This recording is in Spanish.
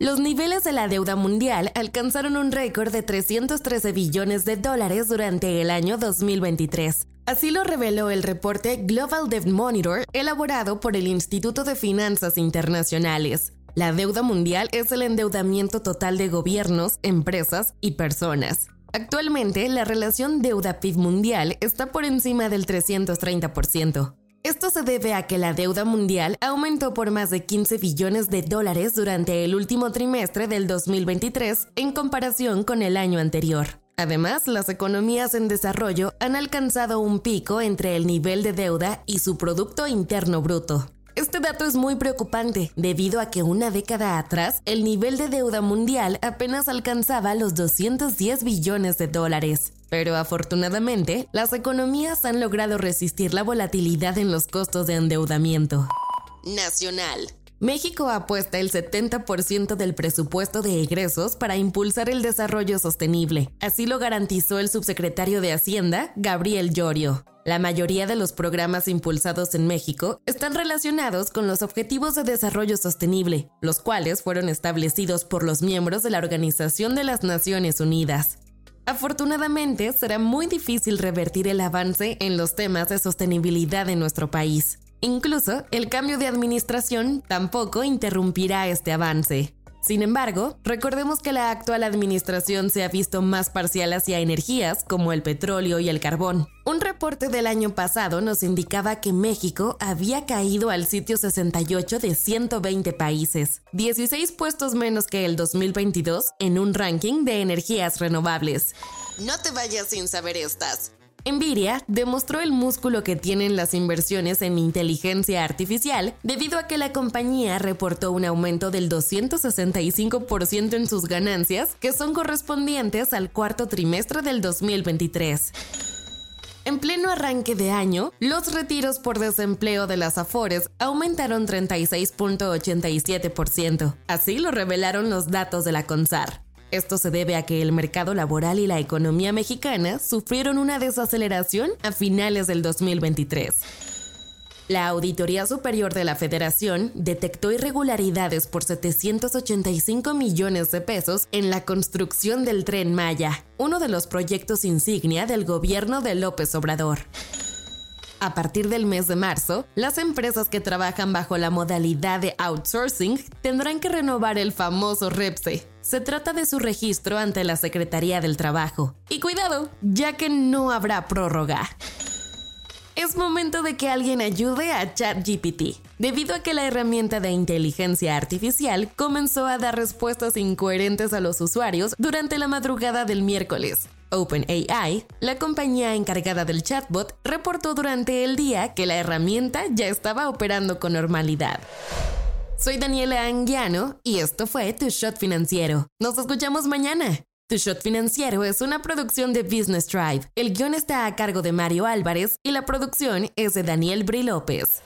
Los niveles de la deuda mundial alcanzaron un récord de 313 billones de dólares durante el año 2023. Así lo reveló el reporte Global Debt Monitor elaborado por el Instituto de Finanzas Internacionales. La deuda mundial es el endeudamiento total de gobiernos, empresas y personas. Actualmente, la relación deuda-PIB mundial está por encima del 330%. Esto se debe a que la deuda mundial aumentó por más de 15 billones de dólares durante el último trimestre del 2023 en comparación con el año anterior. Además, las economías en desarrollo han alcanzado un pico entre el nivel de deuda y su Producto Interno Bruto. Este dato es muy preocupante debido a que una década atrás el nivel de deuda mundial apenas alcanzaba los 210 billones de dólares. Pero afortunadamente, las economías han logrado resistir la volatilidad en los costos de endeudamiento. Nacional. México apuesta el 70% del presupuesto de egresos para impulsar el desarrollo sostenible. Así lo garantizó el subsecretario de Hacienda, Gabriel Llorio. La mayoría de los programas impulsados en México están relacionados con los Objetivos de Desarrollo Sostenible, los cuales fueron establecidos por los miembros de la Organización de las Naciones Unidas. Afortunadamente, será muy difícil revertir el avance en los temas de sostenibilidad en nuestro país. Incluso, el cambio de administración tampoco interrumpirá este avance. Sin embargo, recordemos que la actual administración se ha visto más parcial hacia energías como el petróleo y el carbón. Un reporte del año pasado nos indicaba que México había caído al sitio 68 de 120 países, 16 puestos menos que el 2022 en un ranking de energías renovables. No te vayas sin saber estas. Nvidia demostró el músculo que tienen las inversiones en inteligencia artificial debido a que la compañía reportó un aumento del 265% en sus ganancias, que son correspondientes al cuarto trimestre del 2023. En pleno arranque de año, los retiros por desempleo de las Afores aumentaron 36.87%. Así lo revelaron los datos de la CONSAR. Esto se debe a que el mercado laboral y la economía mexicana sufrieron una desaceleración a finales del 2023. La Auditoría Superior de la Federación detectó irregularidades por 785 millones de pesos en la construcción del tren Maya, uno de los proyectos insignia del gobierno de López Obrador. A partir del mes de marzo, las empresas que trabajan bajo la modalidad de outsourcing tendrán que renovar el famoso REPSE. Se trata de su registro ante la Secretaría del Trabajo. Y cuidado, ya que no habrá prórroga. Es momento de que alguien ayude a ChatGPT, debido a que la herramienta de inteligencia artificial comenzó a dar respuestas incoherentes a los usuarios durante la madrugada del miércoles. OpenAI, la compañía encargada del chatbot, reportó durante el día que la herramienta ya estaba operando con normalidad. Soy Daniela Anguiano y esto fue Tu Shot Financiero. Nos escuchamos mañana. Tu Shot Financiero es una producción de Business Drive. El guion está a cargo de Mario Álvarez y la producción es de Daniel Bri López.